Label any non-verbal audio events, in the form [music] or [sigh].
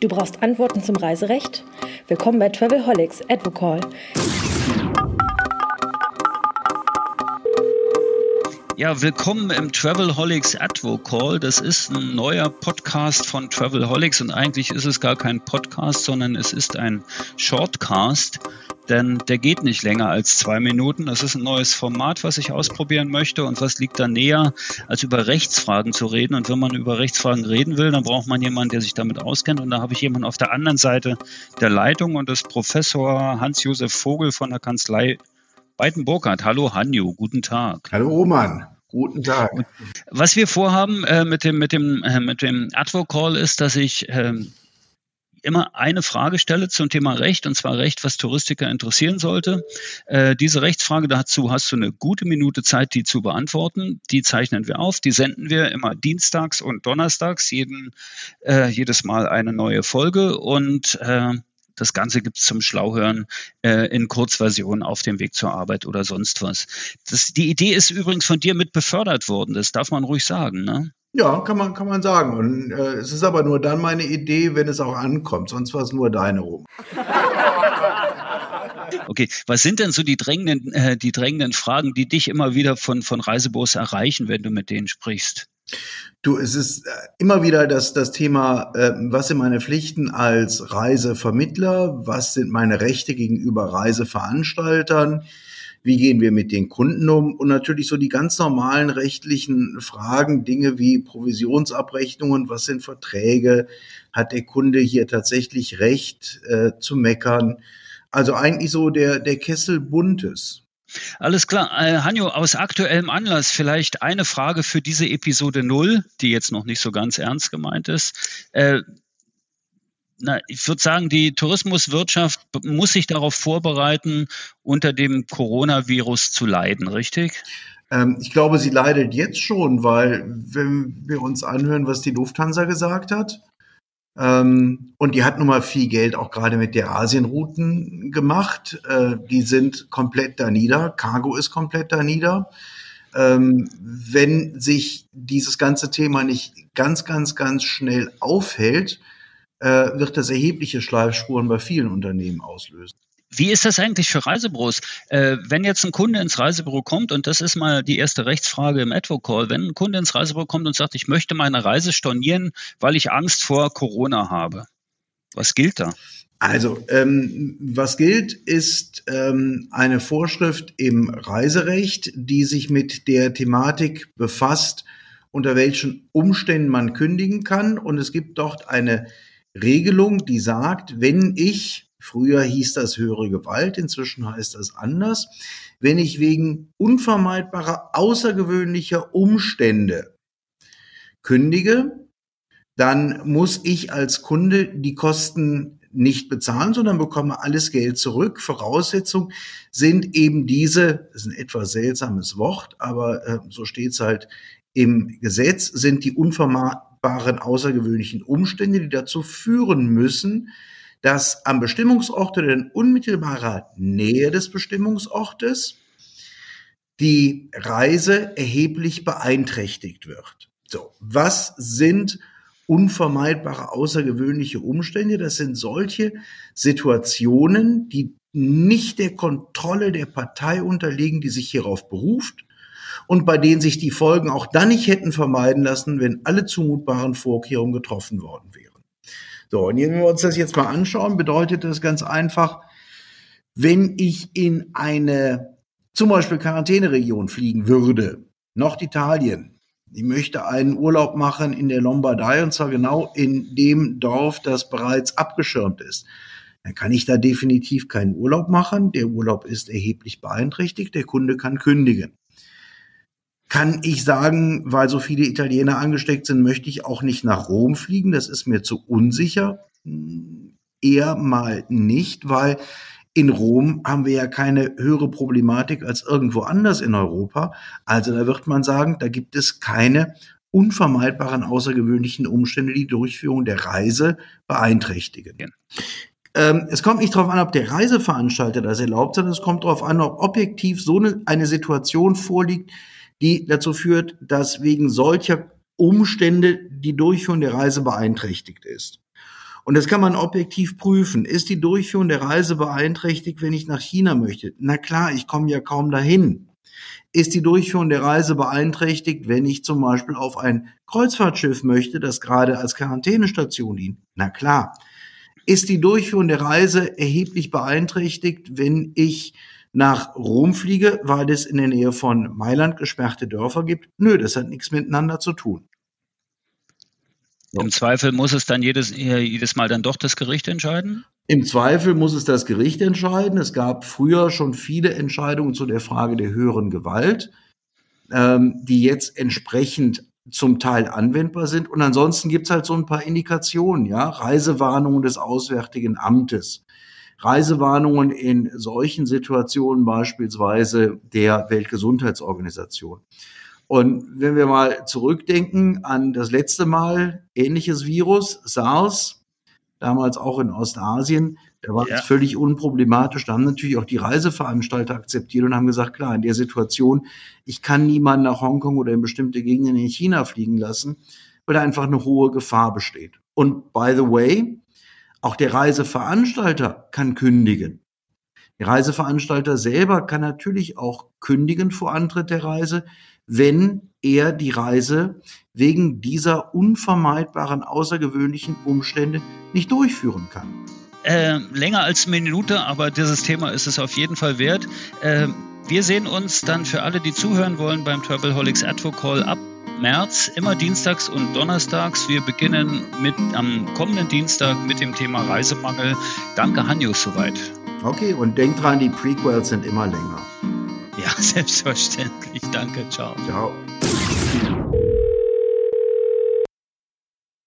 Du brauchst Antworten zum Reiserecht? Willkommen bei Travelholics Advocall. Ja, willkommen im Travelholics Advocall. Das ist ein neuer Podcast von Travelholics und eigentlich ist es gar kein Podcast, sondern es ist ein Shortcast denn der geht nicht länger als zwei Minuten. Das ist ein neues Format, was ich ausprobieren möchte. Und was liegt da näher, als über Rechtsfragen zu reden? Und wenn man über Rechtsfragen reden will, dann braucht man jemanden, der sich damit auskennt. Und da habe ich jemanden auf der anderen Seite der Leitung und das Professor Hans-Josef Vogel von der Kanzlei Beiten-Burkhardt. Hallo Hanju, guten Tag. Hallo Roman. Guten Tag. Was wir vorhaben äh, mit dem mit dem äh, mit dem Advocall ist, dass ich äh, immer eine Frage stelle zum Thema Recht, und zwar Recht, was Touristiker interessieren sollte. Äh, diese Rechtsfrage dazu hast du eine gute Minute Zeit, die zu beantworten. Die zeichnen wir auf, die senden wir immer dienstags und donnerstags, jeden, äh, jedes Mal eine neue Folge und äh, das Ganze gibt es zum Schlauhören äh, in Kurzversion auf dem Weg zur Arbeit oder sonst was. Das, die Idee ist übrigens von dir mit befördert worden, das darf man ruhig sagen, ne? Ja, kann man, kann man sagen. Und äh, es ist aber nur dann meine Idee, wenn es auch ankommt. Sonst war es nur deine rum. [laughs] Okay, was sind denn so die drängenden, äh, die drängenden Fragen, die dich immer wieder von, von Reisebüros erreichen, wenn du mit denen sprichst? Du, es ist äh, immer wieder das, das Thema, äh, was sind meine Pflichten als Reisevermittler? Was sind meine Rechte gegenüber Reiseveranstaltern? Wie gehen wir mit den Kunden um und natürlich so die ganz normalen rechtlichen Fragen, Dinge wie Provisionsabrechnungen, was sind Verträge, hat der Kunde hier tatsächlich Recht äh, zu meckern. Also eigentlich so der, der Kessel buntes. Alles klar. Äh, Hanjo, aus aktuellem Anlass vielleicht eine Frage für diese Episode 0, die jetzt noch nicht so ganz ernst gemeint ist. Na, ich würde sagen, die Tourismuswirtschaft muss sich darauf vorbereiten, unter dem Coronavirus zu leiden, richtig? Ähm, ich glaube, sie leidet jetzt schon, weil wenn wir uns anhören, was die Lufthansa gesagt hat, ähm, und die hat nun mal viel Geld auch gerade mit der Asienrouten gemacht. Äh, die sind komplett da nieder. Cargo ist komplett da nieder. Ähm, wenn sich dieses ganze Thema nicht ganz, ganz, ganz schnell aufhält, äh, wird das erhebliche Schleifspuren bei vielen Unternehmen auslösen. Wie ist das eigentlich für Reisebüros? Äh, wenn jetzt ein Kunde ins Reisebüro kommt, und das ist mal die erste Rechtsfrage im Advocall, wenn ein Kunde ins Reisebüro kommt und sagt, ich möchte meine Reise stornieren, weil ich Angst vor Corona habe, was gilt da? Also, ähm, was gilt, ist ähm, eine Vorschrift im Reiserecht, die sich mit der Thematik befasst, unter welchen Umständen man kündigen kann. Und es gibt dort eine Regelung, die sagt, wenn ich, früher hieß das höhere Gewalt, inzwischen heißt das anders, wenn ich wegen unvermeidbarer außergewöhnlicher Umstände kündige, dann muss ich als Kunde die Kosten nicht bezahlen, sondern bekomme alles Geld zurück. Voraussetzung sind eben diese, das ist ein etwas seltsames Wort, aber äh, so steht es halt im Gesetz, sind die unvermeidbaren unvermeidbaren außergewöhnlichen Umstände, die dazu führen müssen, dass am Bestimmungsort oder in unmittelbarer Nähe des Bestimmungsortes die Reise erheblich beeinträchtigt wird. So, was sind unvermeidbare außergewöhnliche Umstände? Das sind solche Situationen, die nicht der Kontrolle der Partei unterliegen, die sich hierauf beruft, und bei denen sich die Folgen auch dann nicht hätten vermeiden lassen, wenn alle zumutbaren Vorkehrungen getroffen worden wären. So, und wenn wir uns das jetzt mal anschauen, bedeutet das ganz einfach, wenn ich in eine zum Beispiel Quarantäneregion fliegen würde, Norditalien, ich möchte einen Urlaub machen in der Lombardei und zwar genau in dem Dorf, das bereits abgeschirmt ist. Dann kann ich da definitiv keinen Urlaub machen. Der Urlaub ist erheblich beeinträchtigt. Der Kunde kann kündigen kann ich sagen, weil so viele Italiener angesteckt sind, möchte ich auch nicht nach Rom fliegen. Das ist mir zu unsicher. Eher mal nicht, weil in Rom haben wir ja keine höhere Problematik als irgendwo anders in Europa. Also da wird man sagen, da gibt es keine unvermeidbaren außergewöhnlichen Umstände, die Durchführung der Reise beeinträchtigen. Ähm, es kommt nicht darauf an, ob der Reiseveranstalter das erlaubt, sondern es kommt darauf an, ob objektiv so eine, eine Situation vorliegt, die dazu führt, dass wegen solcher Umstände die Durchführung der Reise beeinträchtigt ist. Und das kann man objektiv prüfen. Ist die Durchführung der Reise beeinträchtigt, wenn ich nach China möchte? Na klar, ich komme ja kaum dahin. Ist die Durchführung der Reise beeinträchtigt, wenn ich zum Beispiel auf ein Kreuzfahrtschiff möchte, das gerade als Quarantänestation dient? Na klar. Ist die Durchführung der Reise erheblich beeinträchtigt, wenn ich nach Rom fliege, weil es in der Nähe von Mailand gesperrte Dörfer gibt? Nö, das hat nichts miteinander zu tun. Im Zweifel muss es dann jedes, äh, jedes Mal dann doch das Gericht entscheiden? Im Zweifel muss es das Gericht entscheiden. Es gab früher schon viele Entscheidungen zu der Frage der höheren Gewalt, ähm, die jetzt entsprechend zum Teil anwendbar sind. Und ansonsten gibt es halt so ein paar Indikationen, ja, Reisewarnungen des Auswärtigen Amtes. Reisewarnungen in solchen Situationen beispielsweise der Weltgesundheitsorganisation. Und wenn wir mal zurückdenken an das letzte Mal ähnliches Virus, SARS, damals auch in Ostasien, da war ja. es völlig unproblematisch. Da haben natürlich auch die Reiseveranstalter akzeptiert und haben gesagt, klar, in der Situation, ich kann niemanden nach Hongkong oder in bestimmte Gegenden in China fliegen lassen, weil da einfach eine hohe Gefahr besteht. Und by the way, auch der Reiseveranstalter kann kündigen. Der Reiseveranstalter selber kann natürlich auch kündigen vor Antritt der Reise, wenn er die Reise wegen dieser unvermeidbaren außergewöhnlichen Umstände nicht durchführen kann. Äh, länger als eine Minute, aber dieses Thema ist es auf jeden Fall wert. Äh, wir sehen uns dann für alle, die zuhören wollen, beim Travelholics Advocall ab März, immer dienstags und donnerstags. Wir beginnen mit am kommenden Dienstag mit dem Thema Reisemangel. Danke, Hanjus, soweit. Okay, und denkt dran, die Prequels sind immer länger. Ja, [laughs] selbstverständlich. Danke, ciao. Ciao.